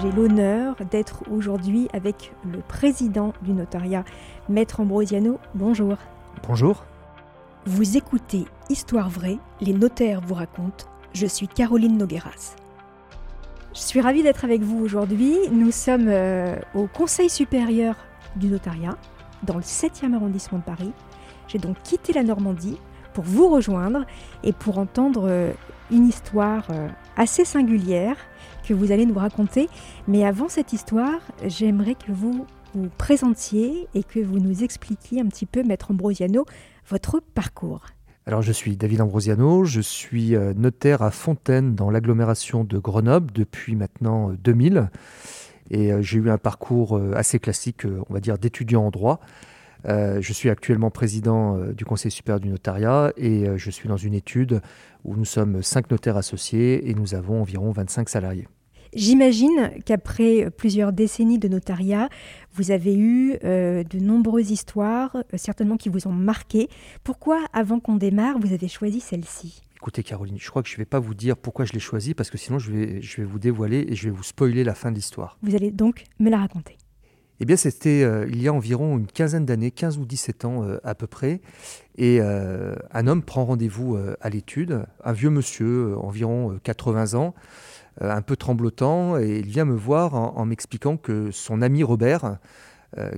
j'ai l'honneur d'être aujourd'hui avec le président du notariat, Maître Ambrosiano. Bonjour. Bonjour. Vous écoutez Histoire vraie, les notaires vous racontent. Je suis Caroline Nogueras. Je suis ravie d'être avec vous aujourd'hui. Nous sommes euh, au Conseil supérieur du notariat, dans le 7e arrondissement de Paris. J'ai donc quitté la Normandie pour vous rejoindre et pour entendre euh, une histoire euh, assez singulière que vous allez nous raconter. Mais avant cette histoire, j'aimerais que vous vous présentiez et que vous nous expliquiez un petit peu, Maître Ambrosiano, votre parcours. Alors je suis David Ambrosiano, je suis euh, notaire à Fontaine dans l'agglomération de Grenoble depuis maintenant 2000 et j'ai eu un parcours assez classique, on va dire, d'étudiant en droit. Euh, je suis actuellement président euh, du Conseil supérieur du notariat et euh, je suis dans une étude où nous sommes cinq notaires associés et nous avons environ 25 salariés. J'imagine qu'après plusieurs décennies de notariat, vous avez eu de nombreuses histoires, certainement qui vous ont marqué. Pourquoi, avant qu'on démarre, vous avez choisi celle-ci? Écoutez Caroline, je crois que je ne vais pas vous dire pourquoi je l'ai choisie parce que sinon je vais, je vais vous dévoiler et je vais vous spoiler la fin de l'histoire. Vous allez donc me la raconter. Eh bien, c'était euh, il y a environ une quinzaine d'années, 15 ou 17 ans euh, à peu près. Et euh, un homme prend rendez-vous à l'étude, un vieux monsieur, environ 80 ans, un peu tremblotant, et il vient me voir en, m'expliquant que son ami Robert,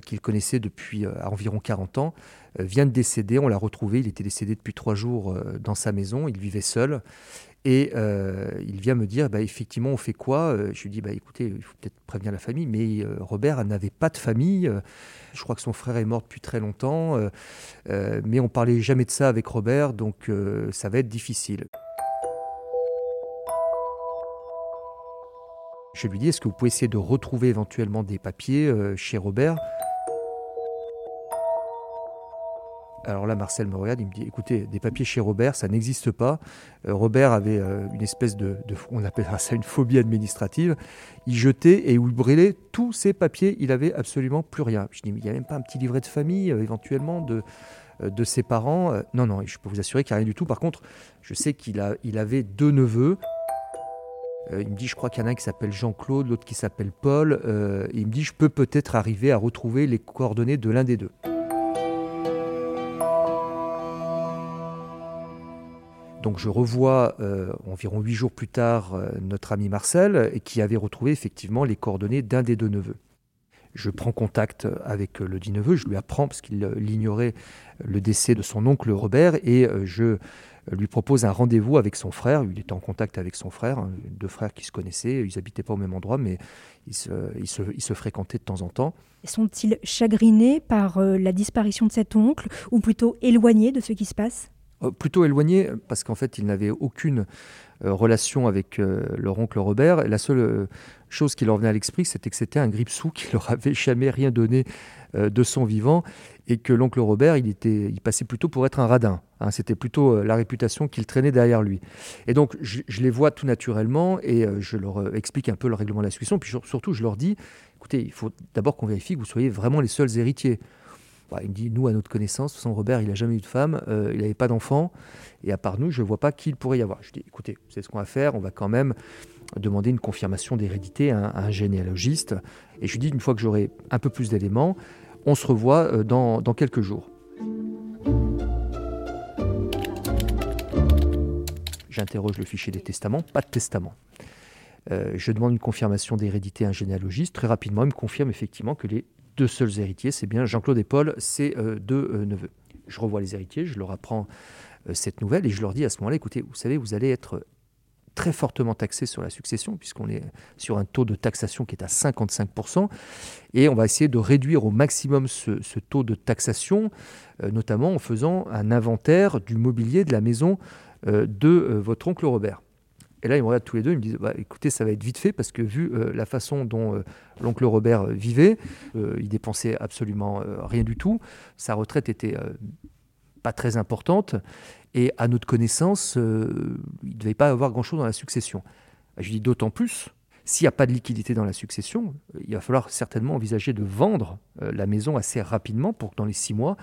qu'il connaissait depuis environ 40 ans, vient de décéder. On l'a retrouvé, il était décédé depuis trois jours dans sa maison, il vivait seul. Et euh, il vient me dire, bah, effectivement, on fait quoi euh, Je lui dis, bah, écoutez, il faut peut-être prévenir la famille. Mais euh, Robert n'avait pas de famille. je crois que son frère est mort depuis très longtemps. mais on parlait jamais de ça avec Robert, donc ça va être difficile. Je lui dis, est-ce que vous pouvez essayer de retrouver éventuellement des papiers chez Robert? Alors là, Marcel me regarde, il me dit, écoutez, des papiers chez Robert, ça n'existe pas. Euh, Robert avait euh, une espèce de, on appelle ça une phobie administrative. Il jetait et il brûlait tous ses papiers, il avait absolument plus rien. Je dis, mais il n'y a même pas un petit livret de famille, euh, éventuellement, de, de ses parents. non, non, je peux vous assurer qu'il n'y a rien du tout. Par contre, je sais qu'il il avait deux neveux. Il me dit, je crois qu'il y en a un qui s'appelle Jean-Claude, l'autre qui s'appelle Paul. il me dit, je peux peut-être arriver à retrouver les coordonnées de l'un des deux. Donc je revois euh, environ huit jours plus tard euh, notre ami Marcel, qui avait retrouvé effectivement les coordonnées d'un des deux neveux. Je prends contact avec le dit neveu, je lui apprends, parce qu'il ignorait le décès de son oncle Robert, et euh, je lui propose un rendez-vous avec son frère. Il était en contact avec son frère, hein, deux frères qui se connaissaient, ils n'habitaient pas au même endroit, mais ils se, ils se fréquentaient de temps en temps. Sont-ils chagrinés par la disparition de cet oncle, ou plutôt éloignés de ce qui se passe? euh, plutôt éloigné parce qu'en fait, il n'avait aucune euh, relation avec euh, leur oncle Robert. la seule chose qui leur venait à l'esprit, c'était que c'était un grippe-sou qui leur avait jamais rien donné de son vivant et que l'oncle Robert, il, était, il passait plutôt pour être un radin. Hein. c'était plutôt la réputation qu'il traînait derrière lui. Et donc, je, les vois tout naturellement et je leur explique un peu le règlement de la succession. Puis surtout, je leur dis, écoutez, il faut d'abord qu'on vérifie que vous soyez vraiment les seuls héritiers. Bah, il me dit, nous, à notre connaissance, son Robert, il n'a jamais eu de femme, euh, il n'avait pas d'enfant, et à part nous, je ne vois pas qui il pourrait y avoir. Je dis, écoutez, c'est ce qu'on va faire, on va quand même demander une confirmation d'hérédité à, un généalogiste. Et je lui dis, une fois que j'aurai un peu plus d'éléments, on se revoit euh, dans, quelques jours. J'interroge le fichier des testaments, pas de testament. Euh, je demande une confirmation d'hérédité à un généalogiste. Très rapidement, il me confirme effectivement que les deux seuls héritiers, c'est bien Jean-Claude et Paul, c'est euh, deux euh, neveux. Je revois les héritiers, je leur apprends euh, cette nouvelle et je leur dis à ce moment-là, écoutez, vous savez, vous allez être très fortement taxé sur la succession, puisqu'on est sur un taux de taxation qui est à 55%, et on va essayer de réduire au maximum ce taux de taxation, notamment en faisant un inventaire du mobilier de la maison de votre oncle Robert. Et là, ils me regardent tous les deux, ils me disent bah, écoutez, ça va être vite fait parce que vu euh, la façon dont euh, l'oncle Robert euh, vivait, il dépensait absolument rien du tout. Sa retraite était pas très importante et à notre connaissance, il ne devait pas avoir grand-chose dans la succession. Je dis d'autant plus. S'il n'y a pas de liquidité dans la succession, il va falloir certainement envisager de vendre la maison assez rapidement pour que dans les six mois,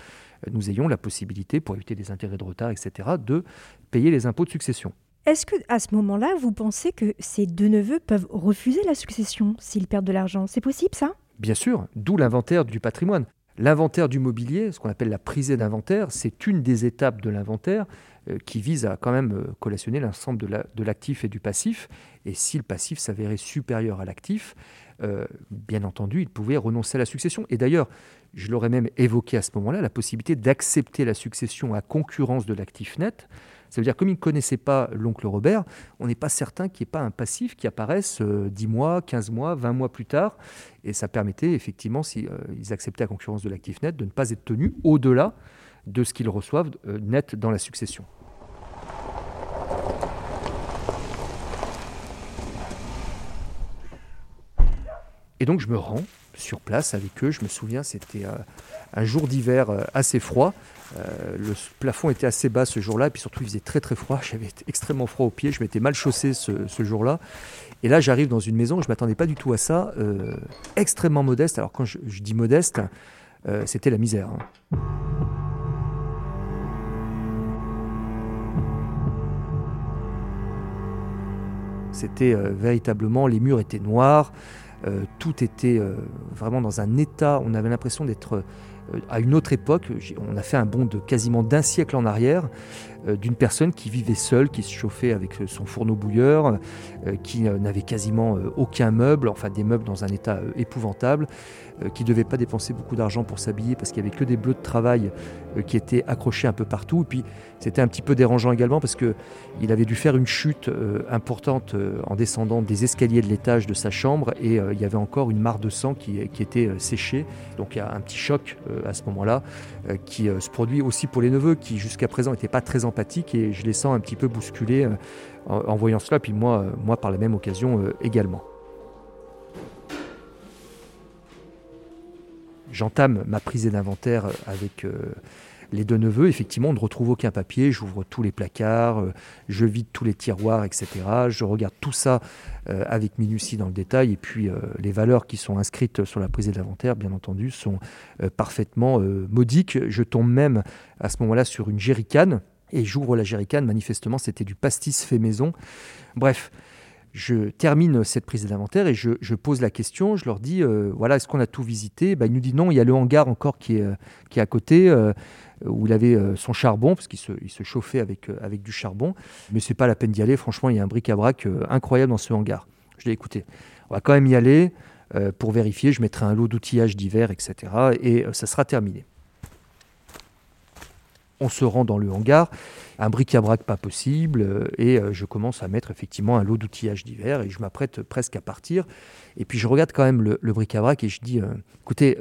nous ayons la possibilité, pour éviter des intérêts de retard, etc., de payer les impôts de succession. Est-ce que à ce moment-là, vous pensez que ces deux neveux peuvent refuser la succession s'ils perdent de l'argent? C'est possible ça? Bien sûr, d'où l'inventaire du patrimoine. L'inventaire du mobilier, ce qu'on appelle la prisée d'inventaire, c'est une des étapes de l'inventaire euh, qui vise à quand même euh, collationner l'ensemble de l'actif et du passif. Et si le passif s'avérait supérieur à l'actif, euh, bien entendu, il pouvait renoncer à la succession. Et d'ailleurs, je l'aurais même évoqué à ce moment-là, la possibilité d'accepter la succession à concurrence de l'actif net. Ça veut dire, comme il ne connaissait pas l'oncle Robert, on n'est pas certain qu'il n'y ait pas un passif qui apparaisse 10 mois, 15 mois, 20 mois plus tard. Et ça permettait effectivement, s'ils ils acceptaient la concurrence de l'actif net, de ne pas être tenus au-delà de ce qu'ils reçoivent net dans la succession. Et donc je me rends sur place avec eux. Je me souviens, c'était euh, un jour d'hiver euh, assez froid. Euh, le plafond était assez bas ce jour-là, et puis surtout il faisait très très froid. J'avais extrêmement froid aux pieds, je m'étais mal chaussé ce, jour-là. Et là, j'arrive dans une maison, je ne m'attendais pas du tout à ça, extrêmement modeste. Alors quand je, dis modeste, c'était la misère. Hein. C'était véritablement, les murs étaient noirs, euh, tout était euh, vraiment dans un état, on avait l'impression d'être euh, à une autre époque. On a fait un bond de quasiment d'un siècle en arrière. Euh, d'une personne qui vivait seule, qui se chauffait avec euh, son fourneau bouilleur, euh, qui n'avait quasiment aucun meuble, enfin des meubles dans un état épouvantable, qui ne devait pas dépenser beaucoup d'argent pour s'habiller parce qu'il n'y avait que des bleus de travail qui étaient accrochés un peu partout. Et puis c'était un petit peu dérangeant également parce qu'il avait dû faire une chute importante en descendant des escaliers de l'étage de sa chambre et il y avait encore une mare de sang qui, était séchée. Donc il y a un petit choc à ce moment-là qui se produit aussi pour les neveux qui jusqu'à présent n'étaient pas très empathique et je les sens un petit peu bousculés euh, en, voyant cela, puis moi, euh, moi par la même occasion euh, également. J'entame ma prise d'inventaire avec les deux neveux, effectivement, on ne retrouve aucun papier. J'ouvre tous les placards, je vide tous les tiroirs, etc. Je regarde tout ça avec minutie dans le détail. Et puis, les valeurs qui sont inscrites sur la prise d'inventaire, bien entendu, sont parfaitement modiques. Je tombe même à ce moment-là sur une jerrycan et j'ouvre la jerrycan, manifestement c'était du pastis fait maison. Bref, je termine cette prise d'inventaire et je, pose la question, je leur dis, euh, voilà, est-ce qu'on a tout visité? Ben, Il nous dit non, il y a le hangar encore qui est, euh, qui est à côté, euh, où il avait son charbon, parce qu'il se, il se, chauffait avec, avec du charbon, mais c'est pas la peine d'y aller, franchement, il y a un bric-à-brac incroyable dans ce hangar. Je dis, écoutez, on va quand même y aller pour vérifier, je mettrai un lot d'outillage d'hiver, etc., et ça sera terminé. On se rend dans le hangar, un bric-à-brac pas possible, euh, et euh, je commence à mettre effectivement un lot d'outillage d'hiver, et je m'apprête presque à partir. Et puis je regarde quand même le, bric-à-brac et je dis, euh, écoutez,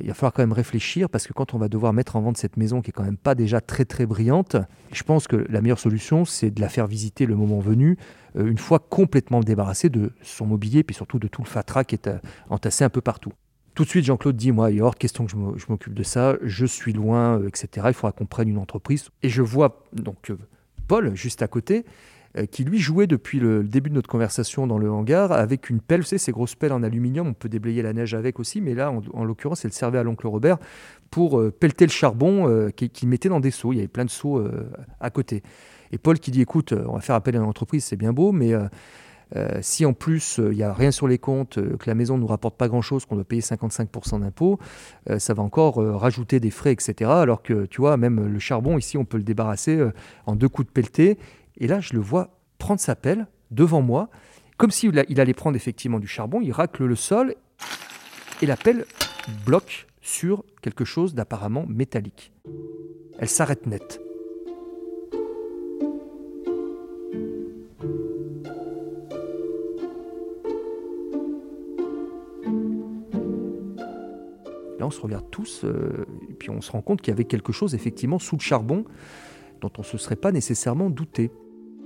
il va falloir quand même réfléchir, parce que quand on va devoir mettre en vente cette maison qui est quand même pas déjà très très brillante, je pense que la meilleure solution, c'est de la faire visiter le moment venu, une fois complètement débarrassée de son mobilier, puis surtout de tout le fatras qui est entassé un peu partout. Tout de suite, Jean-Claude dit, moi, il y hors question que je m'occupe de ça, je suis loin, euh, etc. Il faudra qu'on prenne une entreprise. Et je vois donc euh, Paul, juste à côté, euh, qui lui jouait depuis le début de notre conversation dans le hangar avec une pelle, vous savez, ces grosses pelles en aluminium, on peut déblayer la neige avec aussi, mais là, en, l'occurrence, elle servait à l'oncle Robert pour pelleter le charbon qu'il mettait dans des seaux. Il y avait plein de seaux à côté. Et Paul qui dit, écoute, on va faire appel à une entreprise, c'est bien beau, mais si en plus il euh, n'y a rien sur les comptes, euh, que la maison ne nous rapporte pas grand-chose, qu'on doit payer 55% d'impôts, ça va encore rajouter des frais, etc. Alors que tu vois, même le charbon, ici, on peut le débarrasser en deux coups de pelleté. Et là, je le vois prendre sa pelle devant moi, comme s'il il allait prendre effectivement du charbon, il racle le sol et la pelle bloque sur quelque chose d'apparemment métallique. Elle s'arrête net. On se regarde tous, euh, et puis on se rend compte qu'il y avait quelque chose effectivement sous le charbon dont on ne se serait pas nécessairement douté.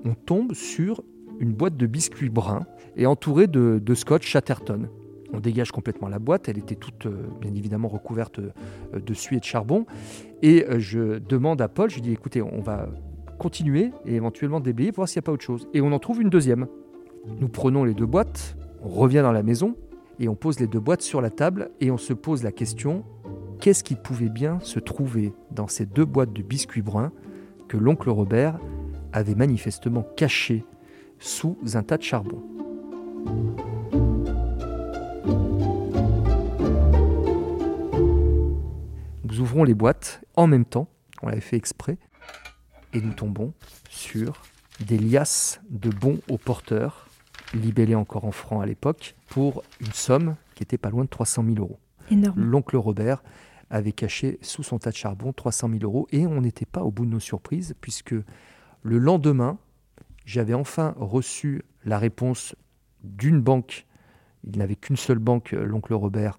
On tombe sur une boîte de biscuits bruns et entourée de, scotch Chatterton. On dégage complètement la boîte, elle était toute euh, bien évidemment recouverte euh, de suie et de charbon. Et je demande à Paul, je lui dis écoutez, on va continuer et éventuellement déblayer voir s'il n'y a pas autre chose. Et on en trouve une deuxième. Nous prenons les deux boîtes, on revient dans la maison, et on pose les deux boîtes sur la table et on se pose la question qu'est-ce qui pouvait bien se trouver dans ces deux boîtes de biscuits bruns que l'oncle Robert avait manifestement caché sous un tas de charbon? Nous ouvrons les boîtes en même temps, on l'avait fait exprès, et nous tombons sur des liasses de bons aux porteurs, libellés encore en francs à l'époque, pour une somme qui était pas loin de 300 000 euros. L'oncle Robert avait caché sous son tas de charbon 300 000 euros et on n'était pas au bout de nos surprises puisque le lendemain, j'avais enfin reçu la réponse d'une banque. Il n'avait qu'une seule banque, l'oncle Robert,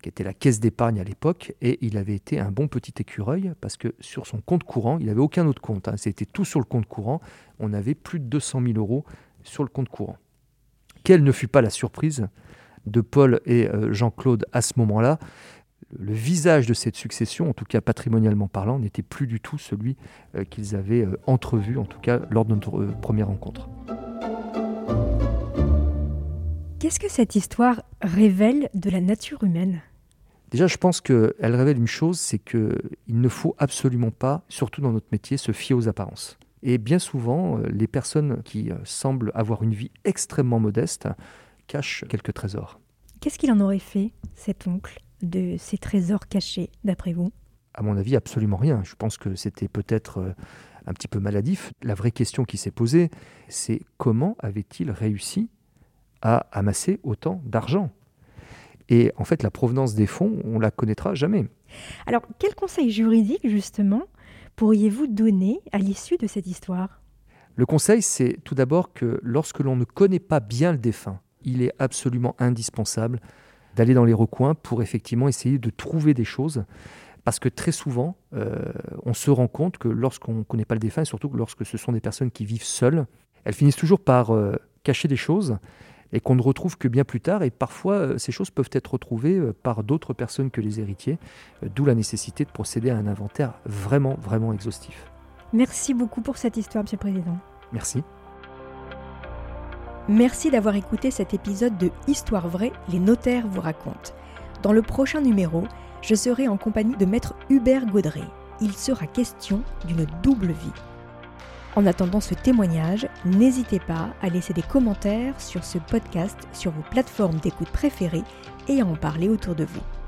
qui était la caisse d'épargne à l'époque, et il avait été un bon petit écureuil parce que sur son compte courant, il n'avait aucun autre compte. Hein. C'était tout sur le compte courant. On avait plus de 200 000 euros sur le compte courant. Quelle ne fut pas la surprise de Paul et euh, Jean-Claude à ce moment-là le visage de cette succession, en tout cas patrimonialement parlant, n'était plus du tout celui euh, qu'ils avaient euh, entrevu, en tout cas lors de notre première rencontre. Qu'est-ce que cette histoire révèle de la nature humaine? Déjà, je pense qu'elle révèle une chose, c'est qu'il ne faut absolument pas, surtout dans notre métier, se fier aux apparences. Et bien souvent, euh, les personnes qui euh, semblent avoir une vie extrêmement modeste cachent quelques trésors. Qu'est-ce qu'il en aurait fait, cet oncle, de ces trésors cachés, d'après vous? À mon avis, absolument rien. Je pense que c'était peut-être euh, un petit peu maladif. La vraie question qui s'est posée, c'est comment avait-il réussi à amasser autant d'argent? Et en fait, la provenance des fonds, on la connaîtra jamais. Alors, quel conseil juridique, justement, pourriez-vous donner à l'issue de cette histoire? Le conseil, c'est tout d'abord que lorsque l'on ne connaît pas bien le défunt, il est absolument indispensable d'aller dans les recoins pour effectivement essayer de trouver des choses. Parce que très souvent, euh, on se rend compte que lorsqu'on ne connaît pas le défunt, et surtout lorsque ce sont des personnes qui vivent seules, elles finissent toujours par euh, cacher des choses et qu'on ne retrouve que bien plus tard. Et parfois, euh, ces choses peuvent être retrouvées euh, par d'autres personnes que les héritiers, euh, d'où la nécessité de procéder à un inventaire vraiment, vraiment exhaustif. Merci beaucoup pour cette histoire, Monsieur le Président. Merci. Merci d'avoir écouté cet épisode de Histoire vraie, les notaires vous racontent. Dans le prochain numéro, je serai en compagnie de maître Hubert Gaudré. Il sera question d'une double vie. En attendant ce témoignage, n'hésitez pas à laisser des commentaires sur ce podcast sur vos plateformes d'écoute préférées et à en parler autour de vous.